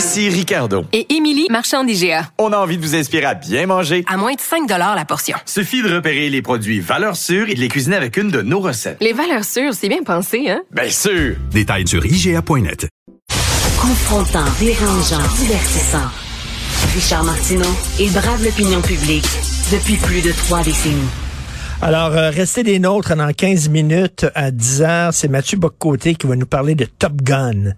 Ici Ricardo. et Émilie, marchand d'IGA. On a envie de vous inspirer à bien manger. À moins de 5 la portion. Suffit de repérer les produits valeurs sûres et de les cuisiner avec une de nos recettes. Les valeurs sûres, c'est bien pensé, hein? Bien sûr! Détails sur IGA.net. Confrontant, dérangeant, divertissant. Richard Martineau, il brave l'opinion publique depuis plus de trois décennies. Alors, euh, restez des nôtres dans 15 minutes à 10 heures. C'est Mathieu Boccoté qui va nous parler de Top Gun.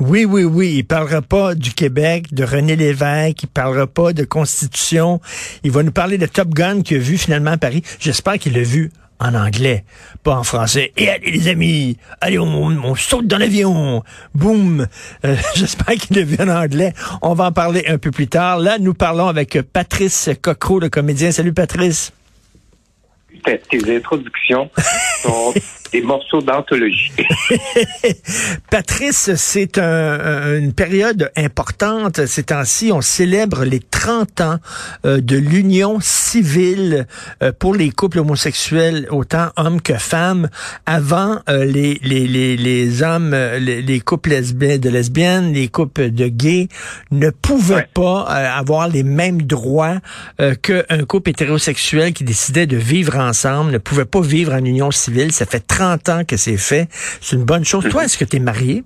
Oui, oui, oui. Il parlera pas du Québec, de René Lévesque. Il parlera pas de Constitution. Il va nous parler de Top Gun qu'il a vu finalement à Paris. J'espère qu'il l'a vu en anglais, pas en français. Et allez les amis, allez on, on saute dans l'avion, boum. Euh, J'espère qu'il l'a vu en anglais. On va en parler un peu plus tard. Là, nous parlons avec Patrice Cocro, le comédien. Salut Patrice. tes, tes introductions sont des morceaux d'anthologie. Patrice, c'est un- un- une période importante. Ces temps-ci, on célèbre les 30 ans euh, de l'union civile euh, pour les couples homosexuels, autant hommes que femmes. Avant, euh, les, les, les, les hommes, les, les couples lesbiennes, de lesbiennes, les couples de gays ne pouvaient Ouais. pas avoir les mêmes droits qu'un couple hétérosexuel qui décidait de vivre ensemble, ne pouvait pas vivre en union civile. Ça fait 30 ans que c'est fait. C'est une bonne chose. Toi, est-ce que tu es marié?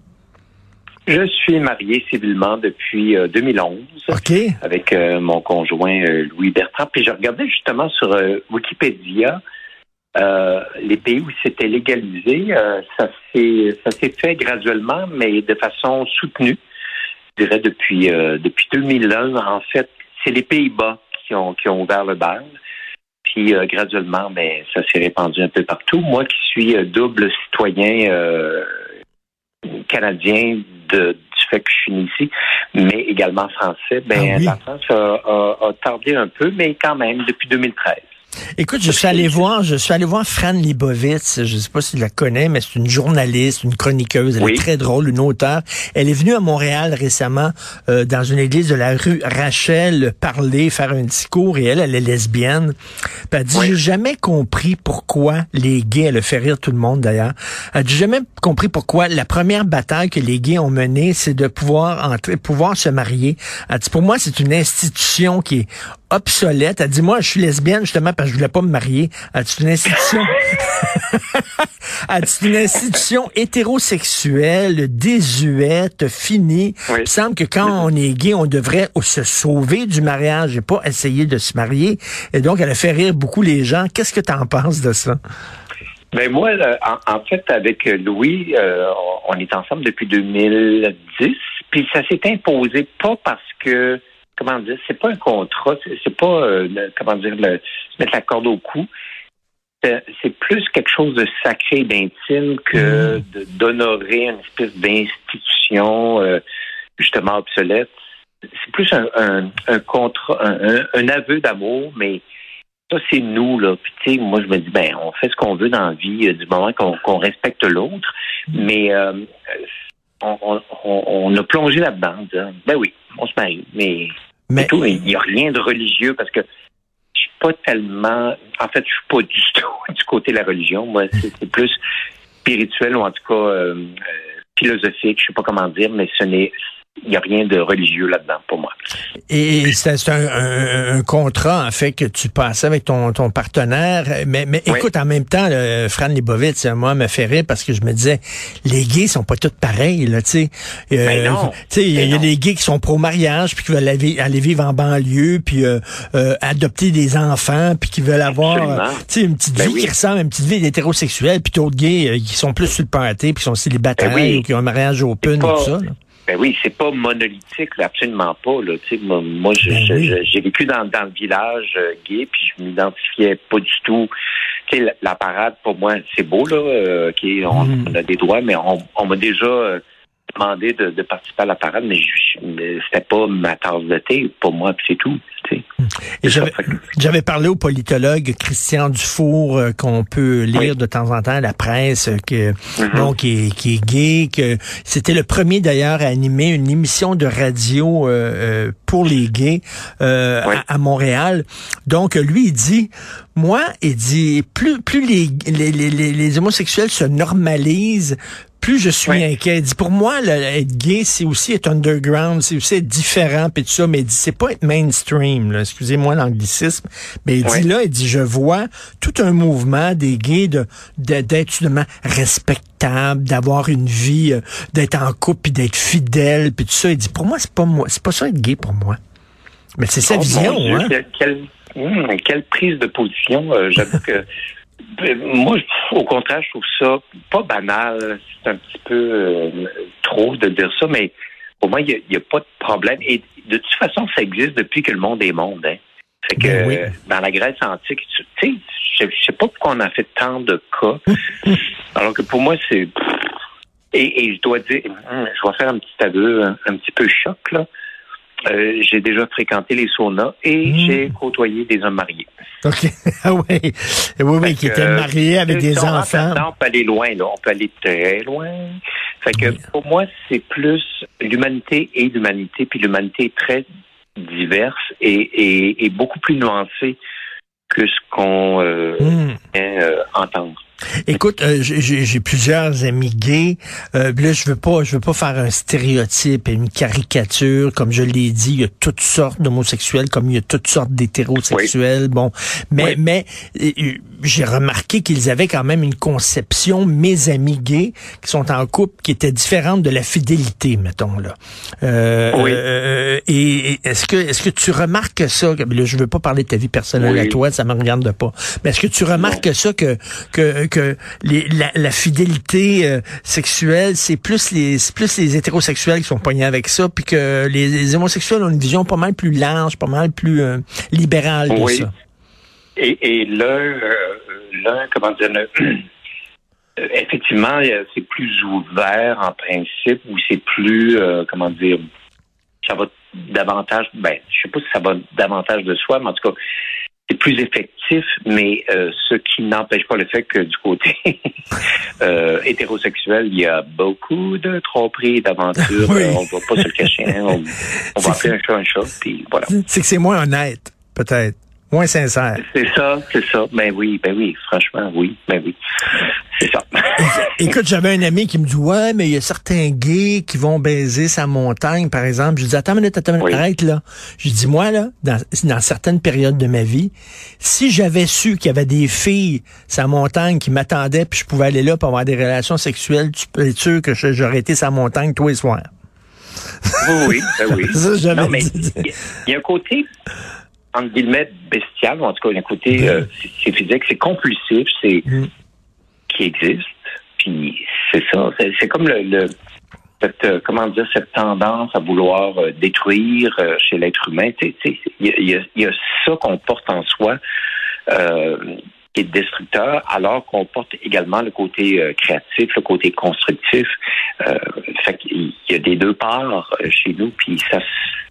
Je suis marié civilement depuis euh, 2011 OK. avec euh, mon conjoint euh, Louis Bertrand. Puis je regardais justement sur euh, Wikipédia euh, les pays où c'était légalisé. Euh, ça s'est ça s'est fait graduellement, mais de façon soutenue. Je dirais depuis euh, depuis 2001. En fait, c'est les Pays-Bas qui ont qui ont ouvert le bal. Puis euh, graduellement, ben, ça s'est répandu un peu partout. Moi qui suis euh, double citoyen euh, canadien de, du fait que je suis né ici, mais également français, ben, Ah oui. la France a, a- a tardé un peu, mais quand même, depuis 2013. Écoute, je suis allé voir, je suis allé voir Fran Libovitz. Je sais pas si tu la connais, mais c'est une journaliste, une chroniqueuse. Elle Oui. est très drôle, une auteure. Elle est venue à Montréal récemment euh, dans une église de la rue Rachel parler, faire un discours. Et elle, elle est lesbienne. Puis elle dit, Oui. j'ai jamais compris pourquoi les gays, elle a fait rire tout le monde d'ailleurs. Elle dit, j'ai jamais compris pourquoi la première bataille que les gays ont menée, c'est de pouvoir entrer, pouvoir se marier. Elle dit, pour moi, c'est une institution qui est obsolète. Elle dit, moi, je suis lesbienne justement parce que je voulais pas me marier. Elle dit, c'est une institution. Elle dit, c'est une institution hétérosexuelle, désuète, finie. Oui. Il me semble que quand on est gay, on devrait se sauver du mariage et pas essayer de se marier. Et donc, elle a fait rire beaucoup les gens. Qu'est-ce que tu en penses de ça? Ben moi, en, en fait, avec Louis, euh, on on est ensemble depuis 2010, puis ça s'est imposé pas parce que, comment dire, c'est pas un contrat, c'est pas, euh, le- comment dire, le, mettre la corde au cou. C'est plus quelque chose de sacré, d'intime que de- d'honorer une espèce d'institution euh, justement obsolète. C'est plus un, un, un contrat, un, aveu d'amour, mais ça, c'est nous, là. Puis, tu sais, moi, je me dis, ben, on fait ce qu'on veut dans la vie euh, du moment qu'on respecte l'autre. Mais on, on, on- a plongé là-dedans, ben oui, on se marie. Mais, Mais- tout. Il n'y a rien de religieux parce que je suis pas tellement. En fait, je suis pas du tout du côté de la religion. Moi, c'est c'est plus spirituel ou en tout cas euh, euh, philosophique. Je sais pas comment dire, mais ce n'est. Il n'y a rien de religieux là-dedans pour moi. Et c'est un, un- un contrat, en fait, que tu passais avec ton, ton partenaire. Mais, mais Oui. écoute, en même temps, le Fran Libovitz, moi, me fait rire parce que je me disais, les gays sont pas tous pareils, là, tu sais. Euh, Ben. Tu sais, il y a- il y, a Ben des gays qui sont pro-mariage, puis qui veulent aller, aller vivre en banlieue, puis euh, euh, adopter des enfants, puis qui veulent avoir, sais, une petite Ben vie oui. qui ressemble à une petite vie d'hétérosexuel, puis d'autres gays qui sont plus sur le party, puis qui sont célibataires, Ben oui. ou qui ont un mariage open, pas- tout ça, là. Ben oui, c'est pas monolithique, là, absolument pas. Là. Moi, moi, Ben j'ai vécu dans, dans le village euh, gay, puis je m'identifiais pas du tout. La, la parade, pour moi, c'est beau, là. euh, on, Mm. on a des droits, mais on, on m'a déjà euh, demandé de, de participer à la parade, mais, je- mais c'était pas ma tasse de thé pour moi, puis c'est tout. Et j'avais- parlé au politologue Christian Dufour euh, qu'on peut lire de temps en temps à la presse euh, que Mm-hmm. bon qui est, qui est gay que c'était le premier d'ailleurs à animer une émission de radio euh, pour les gays euh, à, à Montréal. Donc lui il dit moi il dit plus plus les les, les, les- les homosexuels se normalisent plus je suis inquiet. Il dit pour moi, être gay, c'est aussi être underground, c'est aussi être différent, puis tout ça. Mais il dit c'est pas être mainstream. là. Excusez-moi l'anglicisme, mais il dit là, il dit je vois tout un mouvement des gays de de- d'être justement respectable, d'avoir une vie, euh, d'être en couple, puis d'être fidèle, puis tout ça. Il dit pour moi, c'est pas moi, c'est pas ça être gay pour moi. Mais c'est sa Oh, vision, Dieu, hein. quelle, quelle- hum, quelle prise de position. euh, J'avoue que moi, je- au contraire, je trouve ça pas banal. C'est un petit peu euh, trop de dire ça, mais pour moi, il n'y a, pas de problème. Et de toute façon, ça existe depuis que le monde est monde. Hein. Fait que Ben oui. dans la Grèce antique, tu sais, je je sais pas pourquoi on a fait tant de cas. alors que pour moi, c'est. Et, et je dois dire, hum, je vais faire un petit aveu, un, un petit peu choc, là. Euh, j'ai déjà fréquenté les saunas et Mm. j'ai côtoyé des hommes mariés. OK. Ah oui. Oui, oui, qui étaient mariés avec si des enfants. on peut aller loin, là. On peut aller très loin. Fait que pour moi, c'est plus l'humanité et l'humanité, puis l'humanité est très diverse et, et, et beaucoup plus nuancée que ce qu'on euh, Hmm. vient euh, entendre. Écoute, euh, j'ai- plusieurs amis gays. Euh, là, je veux pas, je veux pas faire un stéréotype et une caricature. Comme je l'ai dit, il y a toutes sortes d'homosexuels, comme il y a toutes sortes d'hétérosexuels. Bon, mais Oui. mais euh, euh, j'ai remarqué qu'ils avaient quand même une conception, mes amis gays qui sont en couple, qui était différente de la fidélité, mettons là. Euh, Oui. euh, et et est-ce que est-ce que tu remarques ça Là, je veux pas parler de ta vie personnelle Oui. à toi, ça me regarde pas. Mais est-ce que tu remarques ça que que que les, la, la fidélité euh, sexuelle, c'est plus les plus les hétérosexuels qui sont pognés avec ça, puis que les, les homosexuels ont une vision pas mal plus large, pas mal plus euh, libérale de Oui. ça. Et, et l'un, euh, l'un, comment dire, effectivement, c'est plus ouvert en principe, ou c'est plus, comment dire, ça va davantage, ben, je sais pas si ça va davantage de soi, mais en tout cas, c'est plus effectif, mais euh, ce qui n'empêche pas le fait que du côté euh, hétérosexuel, il y a beaucoup de tromperies, d'aventures. Oui. On va pas se le cacher. hein. On, on va appeler un chat un chat, puis voilà. C'est que c'est moins honnête, peut-être, moins sincère. C'est ça, c'est ça. Ben oui, ben oui, franchement, oui, ben oui. C'est ça. Écoute, j'avais un ami qui me dit Ouais, mais il y a certains gays qui vont baiser sa montagne, par exemple. Je lui dis Attends une minute, attends une minute, Oui. arrête là. Je lui dis Moi, là, dans, dans certaines périodes de ma vie, si j'avais su qu'il y avait des filles sa montagne qui m'attendaient, puis je pouvais aller là pour avoir des relations sexuelles, tu peux être sûr que j'aurais été sa montagne tous les soirs. Oui, oui, ben oui. Ça, Non, mais il y a un côté, entre guillemets, bestial, ou en tout cas, il y a un côté, euh, c'est- physique, c'est compulsif, c'est Mm. qui existe. Puis c'est ça, c'est comme le, le- cette, euh, comment dire, cette tendance à vouloir euh, détruire chez l'être humain. Y, y il y a ça qu'on porte en soi. Qui est destructeur, alors qu'on porte également le côté euh, créatif, le côté constructif. Euh, fait qu'il y a des deux parts euh, chez nous, puis ça,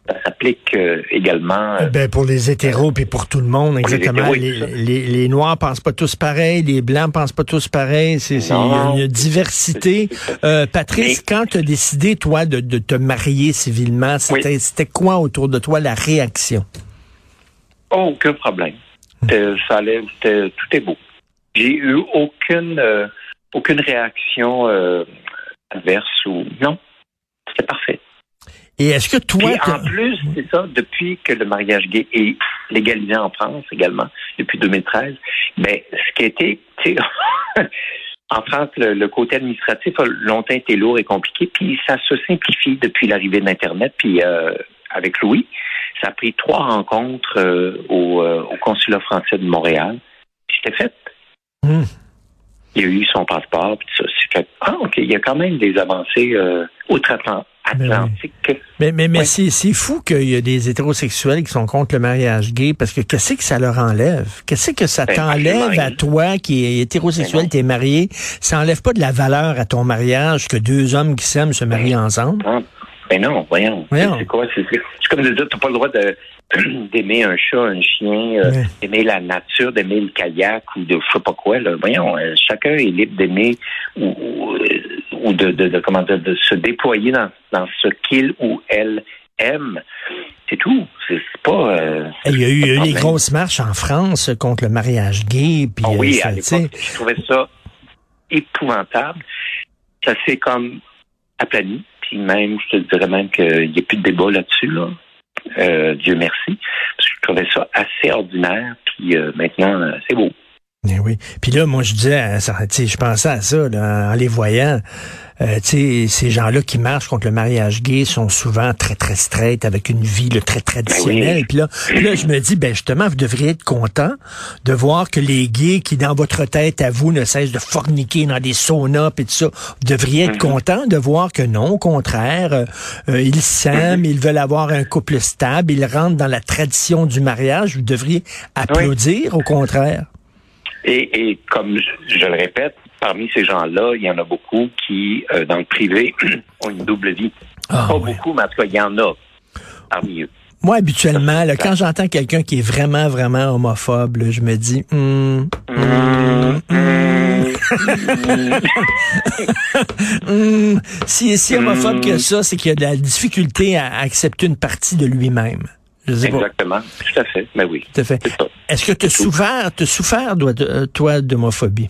ça s'applique également. Ben, pour les hétéros puis pour tout le monde, les exactement. hétéros, Les, ça. les, les Noirs pensent pas tous pareil, les Blancs pensent pas tous pareil. C'est, il y a une diversité. Patrice, quand tu as décidé, toi, de, de te marier civilement, c'était, c'était quoi autour de toi la réaction? Oh, aucun problème. C'était- Ça allait, tout est beau. J'ai eu aucune, euh, aucune réaction euh, adverse ou non. C'était parfait. Et est-ce que toi, Puis en plus, c'est ça, depuis que le mariage gay est légalisé en France également, depuis 2013, ben, ce qui a été, tu sais, en France, le, le côté administratif a longtemps été lourd et compliqué, puis ça se simplifie depuis l'arrivée d'Internet, puis euh, avec Louis, ça a pris trois rencontres euh, au, euh, au consulat français de Montréal. Puis C'était fait. Hmm. Il a eu son passeport, puis tout ça. C'est fait. Ah, OK, il y a quand même des avancées euh, outre-Atlantiques Mais, mais, mais Ouais. c'est, c'est fou qu'il y a des hétérosexuels qui sont contre le mariage gay parce que qu'est-ce que ça leur enlève? Qu'est-ce que ça Ben, t'enlève à toi qui est hétérosexuel, Ben t'es marié? Ça enlève pas de la valeur à ton mariage que deux hommes qui s'aiment se marient ensemble? Ah, Ben non, voyons. Voyons. C'est- quoi? C'est comme de dire, t'as pas le droit d'aimer un chat, un chien, euh, d'aimer la nature, d'aimer le kayak ou de je sais pas quoi. Là. Voyons, euh, chacun est libre d'aimer ou, ou, euh, ou de, de, de- comment dire, de se déployer dans, dans ce qu'il ou elle aime. C'est tout. C'est pas. euh, Il y a eu, problème. grosses marches en France contre le mariage gay. Puis, euh, oui, ça, à tu l'époque, je trouvais ça épouvantable. Ça s'est comme aplani. Même, je te dirais même qu'il n'y a plus de débat là-dessus. Là. Euh, Dieu merci. Parce que je trouvais ça assez ordinaire. Puis euh, maintenant, euh, c'est beau. Eh oui. Puis là, moi, je disais, je pensais à ça là, en les voyant. Euh, tu sais, ces gens-là qui marchent contre le mariage gay sont souvent très, très straight, avec une vie là, très traditionnelle. Ben oui. Puis là, là, je me dis, ben justement, vous devriez être content de voir que les gays qui, dans votre tête, à vous, ne cessent de forniquer dans des saunas et tout ça, vous devriez être Mhm. content de voir que non, au contraire, euh, euh, ils s'aiment, ils veulent avoir un couple stable, ils rentrent dans la tradition du mariage. Vous devriez applaudir, au contraire. Et, et comme je, je le répète, parmi ces gens-là, il y en a beaucoup qui, euh, dans le privé, ont une double vie. Ah, pas beaucoup, mais en tout cas, il y en a parmi eux. Moi, habituellement, là, quand j'entends quelqu'un qui est vraiment, vraiment homophobe, là, je me dis, hum. si si homophobe que ça, c'est qu'il y a de la difficulté à accepter une partie de lui-même. Je sais pas. Exactement. Tout à fait. Mais oui. Tout à fait. Est-ce que tu as souffert, t'as souffert, toi, de- toi, d'homophobie?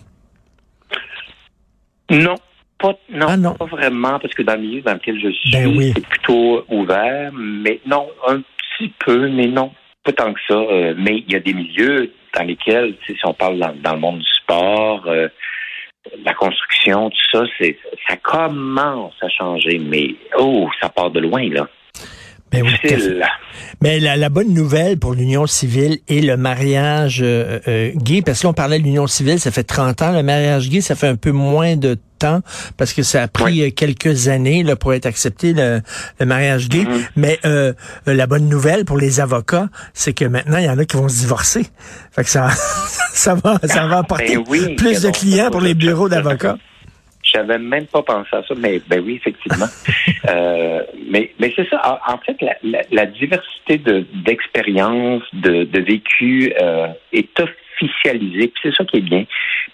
Non, pas, non, Ah, non. pas vraiment, parce que dans le milieu dans lequel je suis, Ben oui. c'est plutôt ouvert, mais non, un petit peu, mais non, pas tant que ça. Euh, mais il y a des milieux dans lesquels, si on parle dans, dans le monde du sport, euh, la construction, tout ça, c'est ça commence à changer, mais oh, ça part de loin, là. Ben oui. Mais la, la bonne nouvelle pour l'union civile et le mariage euh, euh, gay, parce que là, on parlait de l'union civile, ça fait 30 ans. Le mariage gay, ça fait un peu moins de temps parce que ça a pris euh, quelques années là, pour être accepté, le, le mariage gay. Mhm. Mais euh, euh, la bonne nouvelle pour les avocats, c'est que maintenant, il y en a qui vont se divorcer. Fait que ça, ça va ça va apporter Ben oui, plus de clients pour les bureaux d'avocats. J'avais même pas pensé à ça, mais ben oui, effectivement. Euh, mais mais c'est ça. En, en fait, la, la, la diversité de d'expériences, de, de vécu euh, est officialisée. Puis c'est ça qui est bien,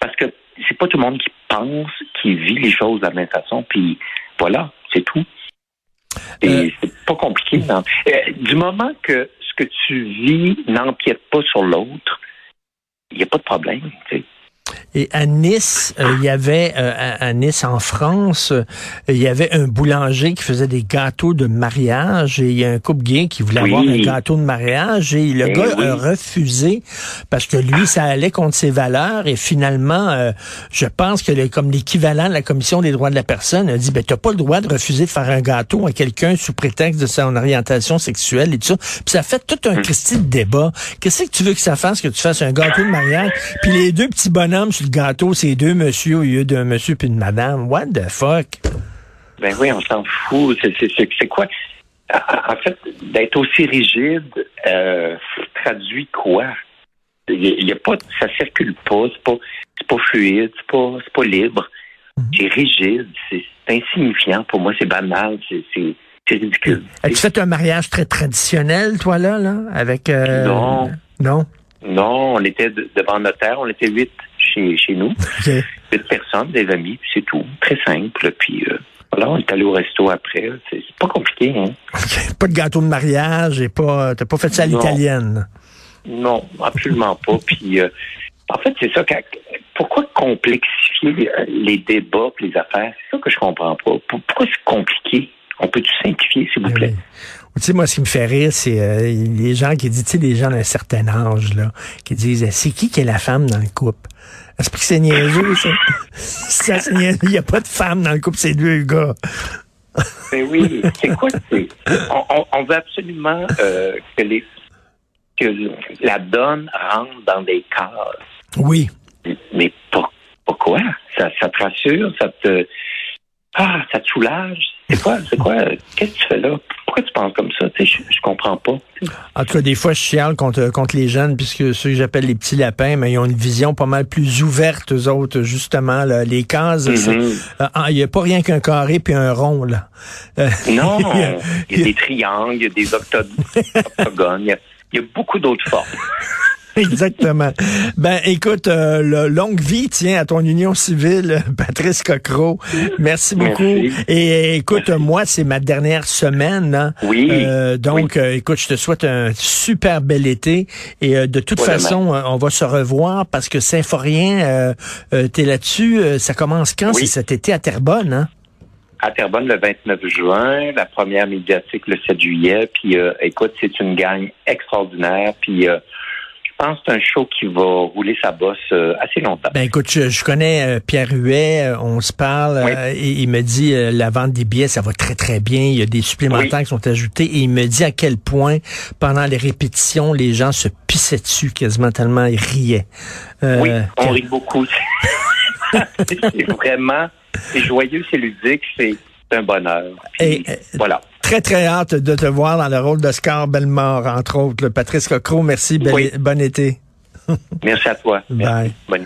parce que c'est pas tout le monde qui pense, qui vit les choses de la même façon. Puis voilà, c'est tout. Et Euh, c'est pas compliqué. non. Du moment que ce que tu vis n'empiète pas sur l'autre, il n'y a pas de problème. Tu sais. Et à Nice, euh, il y avait euh, à, à Nice en France, euh, il y avait un boulanger qui faisait des gâteaux de mariage et il y a un couple gay qui voulait Oui. avoir un gâteau de mariage et le Eh gars oui. a refusé parce que lui ça allait contre ses valeurs et finalement euh, je pense que le- comme l'équivalent de la commission des droits de la personne a dit ben t'as pas le droit de refuser de faire un gâteau à quelqu'un sous prétexte de son orientation sexuelle et tout ça. Puis ça fait tout un Christy de débat. Qu'est-ce que tu veux que ça fasse que tu fasses un gâteau de mariage? Puis les deux petits bonhommes sur le gâteau c'est deux monsieur au lieu d'un monsieur puis une madame. What the fuck? Ben oui, on s'en fout. C'est- quoi? En fait, d'être aussi rigide euh, traduit quoi? Il y a pas, ça circule pas, c'est pas, pas fluide, c'est pas, pas libre. C'est rigide, c'est insignifiant. Pour moi, c'est banal, c'est ridicule. As-tu fait un mariage très traditionnel, toi, là, là? Avec. euh, Non. Non? Non, on était de- devant notaire, on était huit chez, chez nous, OK. huit personnes, des amis, c'est tout. Très simple. Puis euh, voilà, on est allé au resto après. C'est pas compliqué, hein? Pas de gâteau de mariage et pas. T'as pas fait ça à l'italienne. Non, absolument pas. Puis, euh, en fait, c'est ça. pourquoi complexifier les, les débats, les affaires? C'est ça que je comprends pas. Pour- Pourquoi c'est compliqué? On peut-tu simplifier, s'il vous plaît oui. Tu sais, moi, ce qui me fait rire, c'est euh, les gens qui disent, tu sais, les gens d'un certain âge, là, qui disent, c'est qui qui est la femme dans le couple? Est-ce que c'est niaiseux, ça? ça c'est niaiseux. Il n'y a pas de femme dans le couple, c'est deux gars. Ben oui. C'est quoi c'est on, on- veut absolument euh, que les que la donne rentre dans des cases. Oui. Mais pas, pourquoi? Ça, ça te rassure, ça te ah, ça te soulage. C'est quoi, c'est quoi? Qu'est-ce que tu fais là? Pourquoi tu penses comme ça? Tu sais, je, je comprends pas. En tout cas, des fois, je chiale contre, contre les jeunes, puisque ceux que j'appelle les petits lapins, mais ils ont une vision pas mal plus ouverte, eux autres, justement. Là. Les cases, Mhm. euh, il n'y a pas rien qu'un carré puis un rond, là. Euh, Non, il y a- il y a des triangles, il y a des octo- octogones, il y a, il y a beaucoup d'autres formes. Exactement. Ben, écoute, euh, le- longue vie, tiens, à ton union civile, Patrice Cocro. Merci beaucoup. Merci. Et écoute, Merci. moi, c'est ma dernière semaine. hein. Oui. Euh, donc, Oui. euh, écoute, je te souhaite un super bel été. Et euh, de toute Voilà, façon, euh, on va se revoir parce que Symphorien, euh, euh, t'es là-dessus. euh, ça commence quand? Oui. C'est cet été à Terrebonne, hein? À Terrebonne le 29 juin, la première médiatique le 7 juillet. Puis, euh, écoute, c'est une gang extraordinaire. Puis, euh, pense que c'est un show qui va rouler sa bosse euh, assez longtemps. Ben écoute, je, je connais euh, Pierre Huet, euh, on se parle, Oui. et il me dit la vente des billets, ça va très très bien. Il y a des supplémentaires Oui. qui sont ajoutés et il me dit à quel point pendant les répétitions, les gens se pissaient dessus quasiment tellement ils riaient. Oui, on rit beaucoup. c'est vraiment, c'est joyeux, c'est ludique, c'est un bonheur. Puis, Et, voilà. Très très hâte de te voir dans le rôle d'Oscar Bellemare, entre autres. Patrice Cocro, merci, bel- Oui. bon été. Merci à toi. Bye. Merci. Bonne-